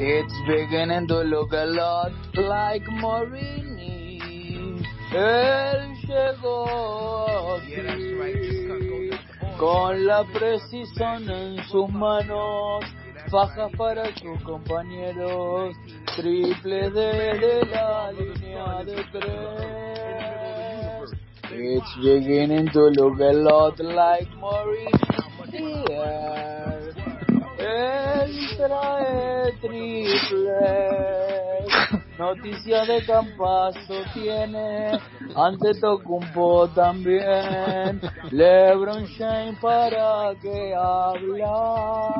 It's beginning to look a lot like Morini. Él llegó aquí con la precisión en sus manos, fajas para sus compañeros, triple desde la línea de tres. It's beginning to look a lot like Morini. Trae triple. Noticias de Campazo tiene. Ante Tocumpo también. LeBron James para que habla.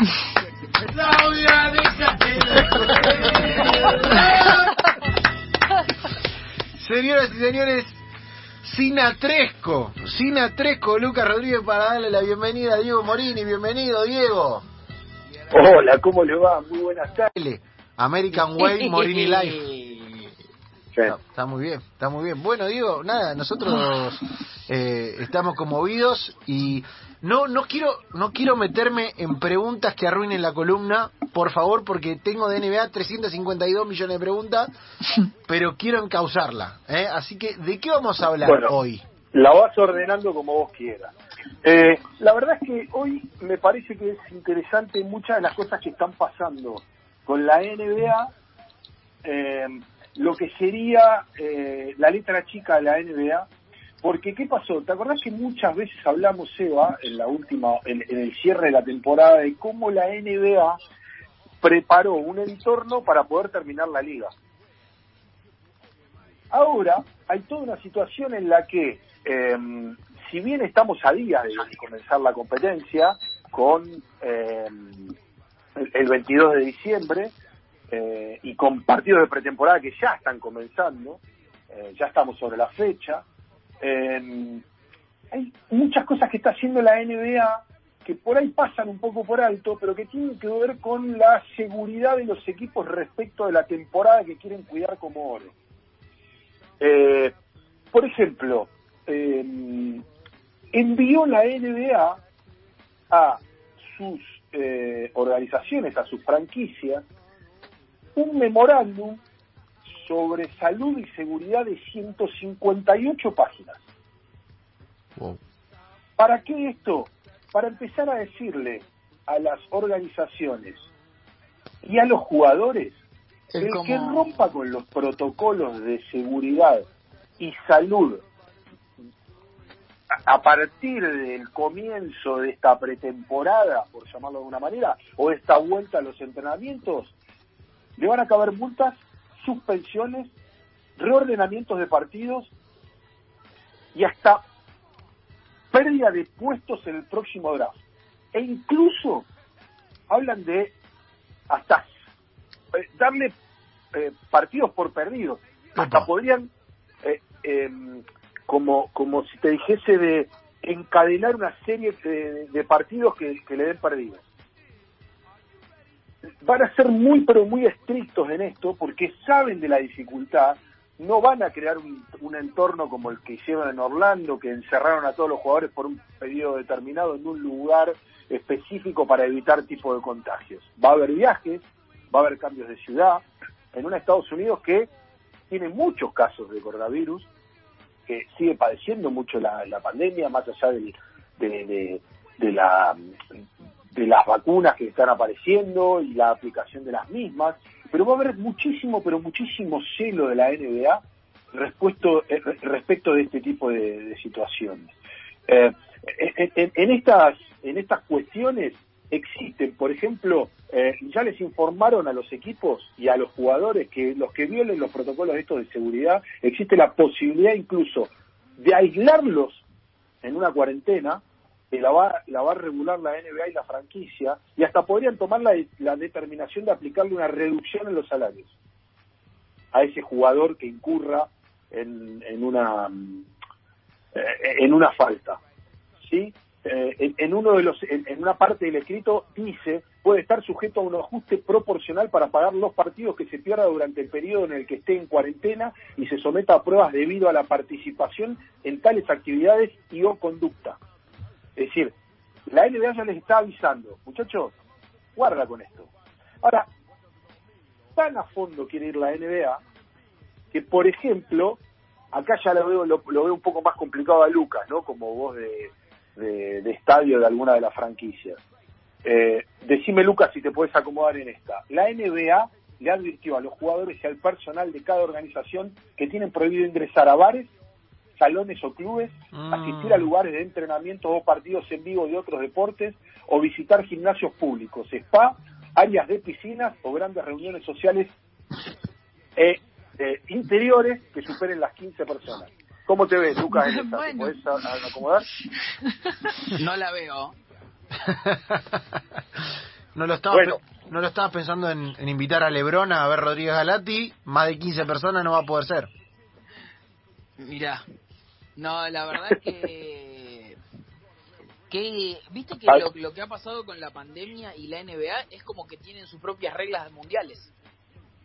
Señoras y señores, Sinatresco, Sinatresco, Lucas Rodríguez para darle la bienvenida a Diego Morini. Bienvenido, Diego. Hola, ¿cómo le va? Muy buenas tardes. American Way, Morini Life. Está muy bien, está muy bien. Bueno, Diego, nada, nosotros eh, estamos conmovidos y no no quiero no quiero meterme en preguntas que arruinen la columna, por favor, porque tengo de NBA 352 millones de preguntas, pero quiero encauzarla. ¿eh? Así que, ¿de qué vamos a hablar Bueno. hoy? La vas ordenando como vos quieras. Eh, la verdad es que hoy me parece que es interesante muchas de las cosas que están pasando con la NBA, eh, lo que sería eh, la letra chica de la NBA, porque ¿qué pasó? ¿Te acordás que muchas veces hablamos, Eva, en la última, en, en el cierre de la temporada, de cómo la NBA preparó un entorno para poder terminar la liga? Ahora hay toda una situación en la que, eh, si bien estamos a día de comenzar la competencia con eh, el, el 22 de diciembre eh, y con partidos de pretemporada que ya están comenzando, eh, ya estamos sobre la fecha, eh, hay muchas cosas que está haciendo la NBA que por ahí pasan un poco por alto, pero que tienen que ver con la seguridad de los equipos respecto de la temporada que quieren cuidar como oro. Eh, por ejemplo, eh, envió la NBA a sus eh, organizaciones, a sus franquicias, un memorándum sobre salud y seguridad de 158 páginas. Wow. ¿Para qué esto? Para empezar a decirle a las organizaciones y a los jugadores Es el como- que rompa con los protocolos de seguridad y salud a- a partir del comienzo de esta pretemporada, por llamarlo de alguna manera, o esta vuelta a los entrenamientos, le van a caber multas, suspensiones, reordenamientos de partidos y hasta pérdida de puestos en el próximo draft. E incluso hablan de hasta eh, darle eh, partidos por perdidos. Hasta Opa. podrían, eh, em, como, como si te dijese, de encadenar una serie de, de partidos que, que le den perdidos. Van a ser muy, pero muy estrictos en esto porque saben de la dificultad. No van a crear un, un entorno como el que hicieron en Orlando, que encerraron a todos los jugadores por un periodo determinado en un lugar específico para evitar tipo de contagios. Va a haber viajes, va a haber cambios de ciudad, en un Estados Unidos que tiene muchos casos de coronavirus, que sigue padeciendo mucho la, la pandemia, más allá del- de, de- de la, de las vacunas que están apareciendo y la aplicación de las mismas, pero va a haber muchísimo, pero muchísimo celo de la NBA respecto, eh, respecto de este tipo de, de situaciones. Eh, en, en- en estas, en estas cuestiones existen, por ejemplo, eh, ya les informaron a los equipos y a los jugadores que los que violen los protocolos estos de seguridad, existe la posibilidad incluso de aislarlos en una cuarentena, que la va, la va a regular la NBA y la franquicia, y hasta podrían tomar la, determinación de aplicarle una reducción en los salarios a ese jugador que incurra en, una eh, en una falta. ¿sí? Eh, en, en uno de los en, en una parte del escrito dice puede estar sujeto a un ajuste proporcional para pagar los partidos que se pierda durante el periodo en el que esté en cuarentena y se someta a pruebas debido a la participación en tales actividades y o conducta. Es decir, la NBA ya les está avisando, muchachos, guarda con esto. Ahora, tan a fondo quiere ir la NBA que, por ejemplo, acá ya lo veo, lo, veo un poco más complicado a Lucas, ¿no? Como voz de, de, estadio de alguna de las franquicias. Eh, decime, Lucas, si te puedes acomodar en esta. La NBA le advirtió a los jugadores y al personal de cada organización que tienen prohibido ingresar a bares, salones o clubes, mm. asistir a lugares de entrenamiento o partidos en vivo de otros deportes o visitar gimnasios públicos, spa, áreas de piscinas o grandes reuniones sociales eh, eh, interiores que superen las 15 personas. ¿Cómo te ves, Lucas, en esta? ¿Te puedes acomodar? No la veo. no lo estaba, no lo estaba pensando en, invitar a Lebron a ver Rodríguez Galati, más de 15 personas no va a poder ser. Mira, no, la verdad es que que viste que lo, lo, que ha pasado con la pandemia y la NBA es como que tienen sus propias reglas mundiales.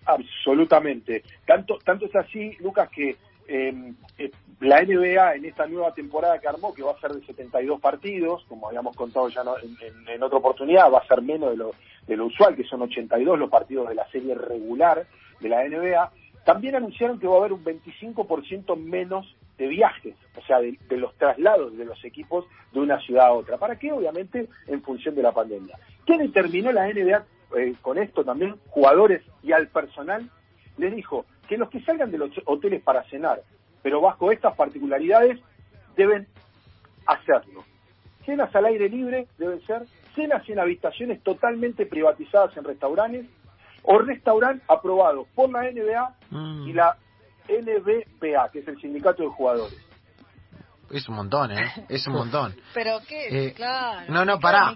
Absolutamente. Tanto tanto es así, Lucas, que em, eh, la NBA en esta nueva temporada que armó, que va a ser de 72 partidos, como habíamos contado ya en, en, otra oportunidad, va a ser menos de lo, de lo usual, que son 82 los partidos de la serie regular de la NBA, también anunciaron que va a haber un 25% menos de viajes, o sea, de, los traslados de los equipos de una ciudad a otra. ¿Para qué? Obviamente en función de la pandemia. ¿Qué determinó la NBA eh, con esto también? Jugadores y al personal les dijo que los que salgan de los hoteles para cenar, pero bajo estas particularidades, deben hacerlo. Cenas al aire libre deben ser cenas en habitaciones totalmente privatizadas en restaurantes o restaurantes aprobados por la NBA y mm. la NBPA, que es el sindicato de jugadores. Es un montón, ¿eh? Es un montón. Pero qué, eh, claro. No, no, pará.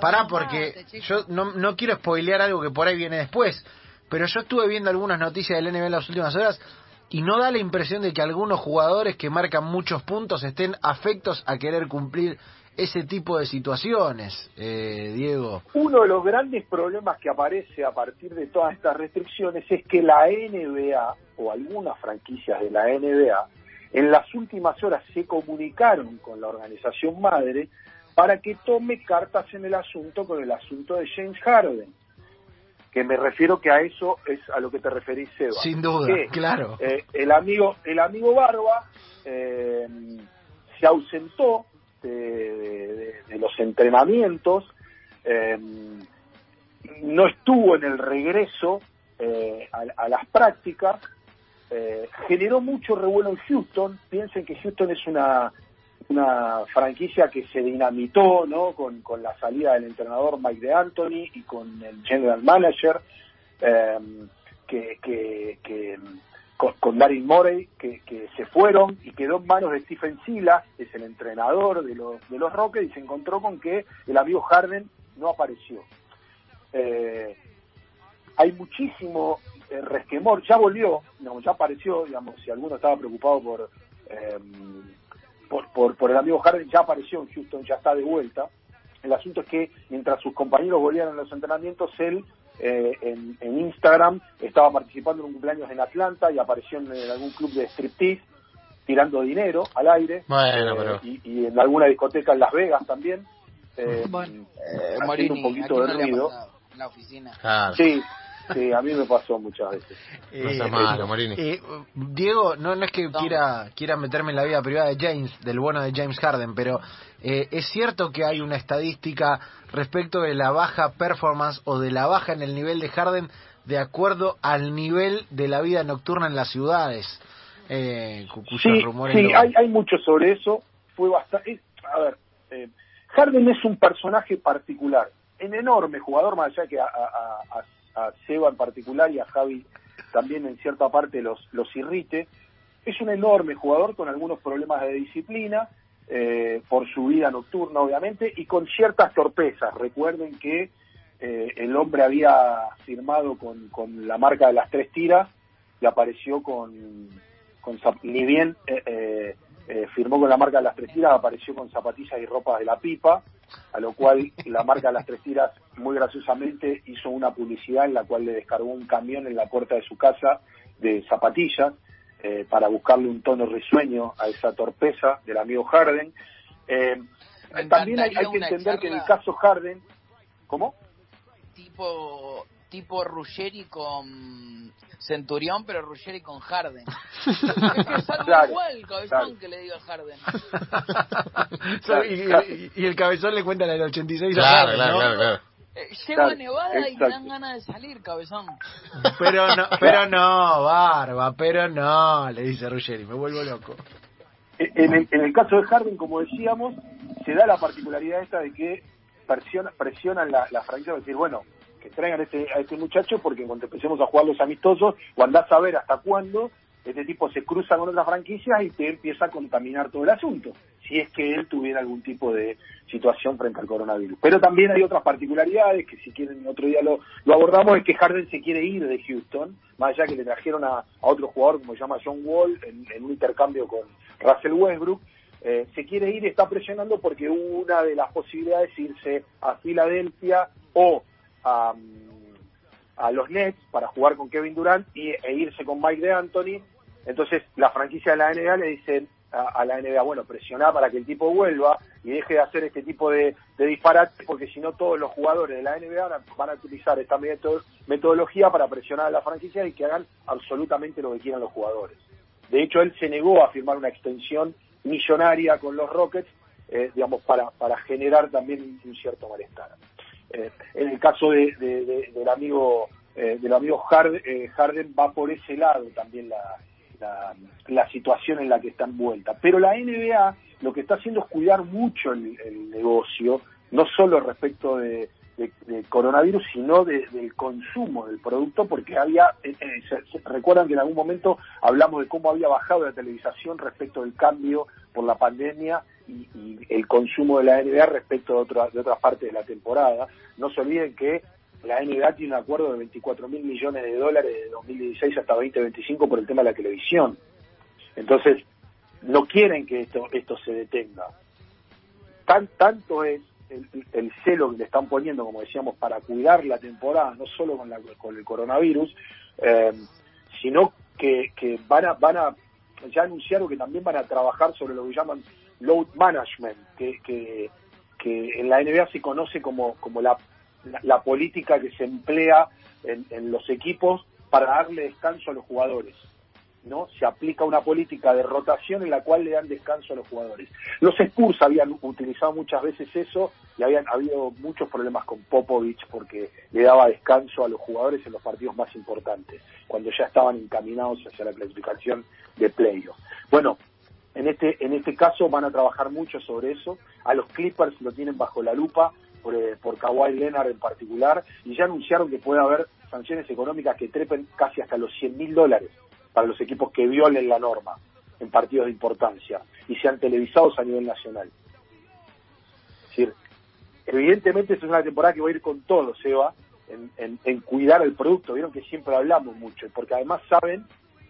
Pará, porque yo no, no quiero spoilear algo que por ahí viene después. Pero yo estuve viendo algunas noticias del NBA en las últimas horas y no da la impresión de que algunos jugadores que marcan muchos puntos estén afectos a querer cumplir ese tipo de situaciones, eh, Diego? Uno de los grandes problemas que aparece a partir de todas estas restricciones es que la NBA o algunas franquicias de la NBA en las últimas horas se comunicaron con la organización madre para que tome cartas en el asunto con el asunto de James Harden. Que me refiero que a eso es a lo que te referís, Seba. Sin duda, claro. Eh, el amigo el amigo Barba eh, se ausentó de, los entrenamientos, eh, no estuvo en el regreso eh, a, las prácticas, eh, generó mucho revuelo en Houston, piensen que Houston es una, una franquicia que se dinamitó ¿no? con, con la salida del entrenador Mike de Anthony y con el general manager, que, que, que con, Daryl Morey, que, se fueron y quedó en manos de Stephen Silas, es el entrenador de los, de los Rockets, y se encontró con que el amigo Harden no apareció. Eh, hay muchísimo eh, resquemor, ya volvió, ya apareció, digamos, si alguno estaba preocupado por, eh, por, por, por el amigo Harden, ya apareció en Houston, ya está de vuelta. El asunto es que mientras sus compañeros volvían a los entrenamientos, él eh, en, Instagram, estaba participando en un cumpleaños en Atlanta y apareció en, algún club de striptease tirando dinero al aire eh, y, en alguna discoteca en Las Vegas también eh, haciendo un poquito de ruido. en la oficina sí Sí, a mí me pasó muchas veces. Diego, no, no es que quiera quiera meterme en la vida privada de James, del bueno de James Harden, pero eh, es cierto que hay una estadística respecto de la baja performance o de la baja en el nivel de Harden de acuerdo al nivel de la vida nocturna en las ciudades. Eh, sí, sí hay, hay mucho sobre eso. Fue bastante. A ver, eh, Harden es un personaje particular, un enorme jugador, más allá que a, a, a, Seba en particular y a Javi también en cierta parte los, los irrite. Es un enorme jugador con algunos problemas de disciplina eh, por su vida nocturna, obviamente, y con ciertas torpezas. Recuerden que eh, el hombre había firmado con, con, la marca de las tres tiras y apareció con, con ni bien eh, firmó con la marca de las tres tiras, apareció con zapatillas y ropas de la pipa, a lo cual la marca de las tres tiras muy graciosamente hizo una publicidad en la cual le descargó un camión en la puerta de su casa de zapatillas eh, para buscarle un tono risueño a esa torpeza del amigo Harden. Eh, también hay, que entender que en el caso Harden, ¿cómo? tipo tipo Ruggeri con Centurión, pero Ruggeri con Harden. es que es algo igual el cabezón que le diga Harden. y, el cabezón le cuenta la del 86 claro, a Harden, claro, claro, claro. Eh, llego a Nevada y me dan ganas de salir, cabezón. Pero no, pero no, barba, pero no, le dice Ruggeri, me vuelvo loco. En el, en el caso de Harden, como decíamos, se da la particularidad esta de que presiona, presionan la, la franquicia de decir, bueno, que traigan a este, a este muchacho porque cuando empecemos a jugar los amistosos, o andás a ver hasta cuándo, este tipo se cruza con otras franquicias y te empieza a contaminar todo el asunto, si es que él tuviera algún tipo de situación frente al coronavirus. Pero también hay otras particularidades que si quieren otro día lo, abordamos, es que Harden se quiere ir de Houston, más allá que le trajeron a, otro jugador como se llama John Wall en, un intercambio con Russell Westbrook, eh, se quiere ir está presionando porque una de las posibilidades es irse a Filadelfia o a, a los Nets para jugar con Kevin Durant y, e irse con Mike de Anthony. Entonces la franquicia de la NBA le dicen a, la NBA, bueno, presionar para que el tipo vuelva y deje de hacer este tipo de, de disparates, porque si no todos los jugadores de la NBA van a, utilizar esta metodología para presionar a la franquicia y que hagan absolutamente lo que quieran los jugadores. De hecho, él se negó a firmar una extensión millonaria con los Rockets, eh, digamos, para, para generar también un cierto malestar. Eh, en el caso de, del amigo eh, del amigo Harden, eh, Harden, va por ese lado también la, la, situación en la que está envuelta. Pero la NBA lo que está haciendo es cuidar mucho el, negocio, no solo respecto de, coronavirus, sino del consumo del producto, porque había, recuerdan que en algún momento hablamos de cómo había bajado la televisación respecto del cambio por la pandemia y, el consumo de la NBA respecto de, otra, de otras partes de la temporada. No se olviden que la NBA tiene un acuerdo de 24 mil millones de dólares de 2016 hasta 2025 por el tema de la televisión. Entonces, no quieren que esto, esto se detenga. Tan, tanto es el, celo que le están poniendo, como decíamos, para cuidar la temporada, no solo con, la, con el coronavirus, eh, sino que, que van a, van a, ya anunciaron que también van a trabajar sobre lo que llaman load management, que, que, en la NBA se conoce como, como la, la, política que se emplea en, en, los equipos para darle descanso a los jugadores. ¿no? Se aplica una política de rotación en la cual le dan descanso a los jugadores. Los Spurs habían utilizado muchas veces eso y habían habido muchos problemas con Popovich porque le daba descanso a los jugadores en los partidos más importantes, cuando ya estaban encaminados hacia la clasificación de playoff. Bueno, en este, en este caso van a trabajar mucho sobre eso. A los Clippers lo tienen bajo la lupa por, eh, por Kawhi Leonard en particular y ya anunciaron que puede haber sanciones económicas que trepen casi hasta los 100 mil dólares para los equipos que violen la norma en partidos de importancia y sean televisados a nivel nacional. Es decir, evidentemente es una temporada que va a ir con todo, Seba, en, en cuidar el producto. Vieron que siempre hablamos mucho, porque además saben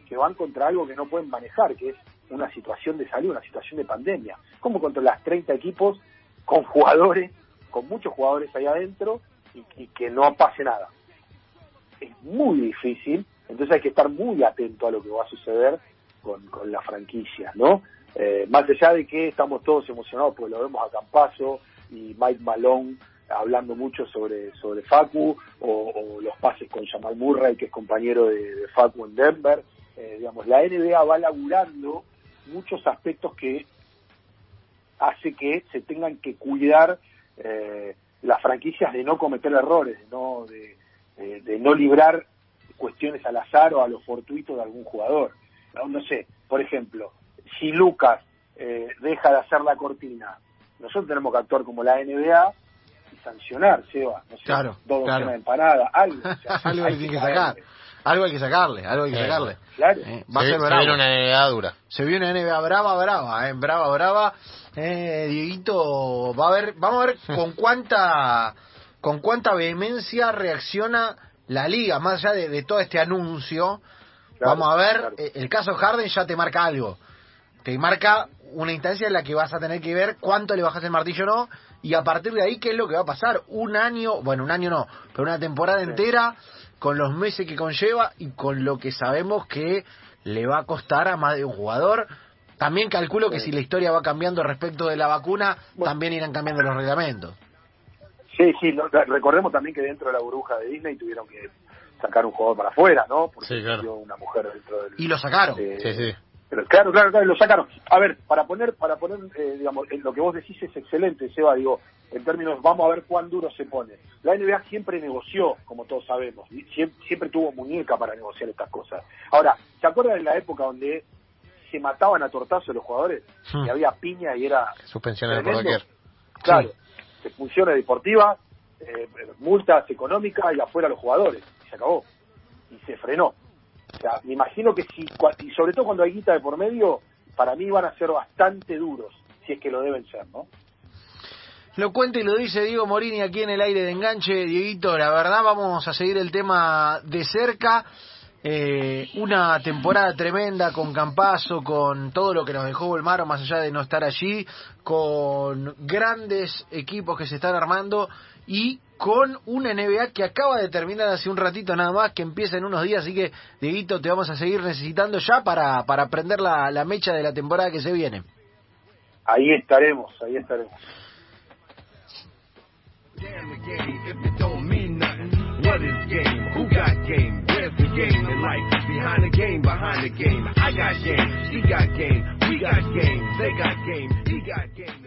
que van contra algo que no pueden manejar, que es una situación de salud, una situación de pandemia. como las 30 equipos con jugadores, con muchos jugadores ahí adentro y, que no pase nada? Es muy difícil, entonces hay que estar muy atento a lo que va a suceder con, con la franquicia, ¿no? Eh, más allá de que estamos todos emocionados porque lo vemos a Campazo y Mike Malone hablando mucho sobre, sobre Facu o, los pases con Jamal Murray, que es compañero de, Facu en Denver. Eh, digamos, la NBA va laburando muchos aspectos que hace que se tengan que cuidar eh, las franquicias de no cometer errores, de no, de, no librar cuestiones al azar o a lo fortuito de algún jugador. No, sé, por ejemplo, si Lucas eh, deja de hacer la cortina, nosotros tenemos que actuar como la NBA y sancionar, Seba, no sé, claro, dos empanada, algo. algo hay que sacar. Algo hay que sacarle, algo hay que sacarle. Claro. Eh, va se, a ser se viene una NBA dura. Se viene una NBA brava, brava, eh, brava, brava. Eh, Dieguito, va a ver, vamos a ver con cuánta, con cuánta vehemencia reacciona la liga, más allá de, todo este anuncio. vamos a ver, eh, el caso Harden ya te marca algo. Te marca una instancia en la que vas a tener que ver cuánto le bajas el martillo o no, y a partir de ahí, ¿qué es lo que va a pasar? Un año, bueno, un año no, pero una temporada entera con los meses que conlleva y con lo que sabemos que le va a costar a más de un jugador. También calculo que si la historia va cambiando respecto de la vacuna, también irán cambiando los reglamentos. Sí, sí, recordemos también que dentro de la burbuja de Disney tuvieron que sacar un jugador para afuera, ¿no? Porque sí, una mujer dentro del... Y lo sacaron. Eh, sí, sí. Pero claro, claro, claro, lo sacaron. A ver, para poner, para poner, eh, digamos, lo que vos decís es excelente, Seba, digo, en términos, vamos a ver cuán duro se pone. La NBA siempre negoció, como todos sabemos, siempre, siempre tuvo muñeca para negociar estas cosas. Ahora, ¿se acuerdan de la época donde se mataban a tortazos los jugadores? Hmm. Y había piña y era... Suspensiones por cualquier. Claro, expulsiones deportivas, eh, multas económicas y afuera los jugadores. Y se acabó. Y se frenó. O sea, me imagino que si, y sobre todo cuando hay guita de por medio, para mí van a ser bastante duros, si es que lo deben ser, ¿no? Lo cuenta y lo dice Diego Morini aquí en el aire de enganche. Dieguito, la verdad vamos a seguir el tema de cerca. Eh, una temporada tremenda con Campazo, con todo lo que nos dejó Volmaro, más allá de no estar allí, con grandes equipos que se están armando y con una NBA que acaba de terminar hace un ratito nada más, que empieza en unos días, así que, Dieguito, te vamos a seguir necesitando ya para, para prender la, la mecha de la temporada que se viene. Ahí estaremos, ahí estaremos. What is game? Who got game? Where's the game in life? Behind the game, behind the game. I got game. She got game. We got game. They got game. He got game.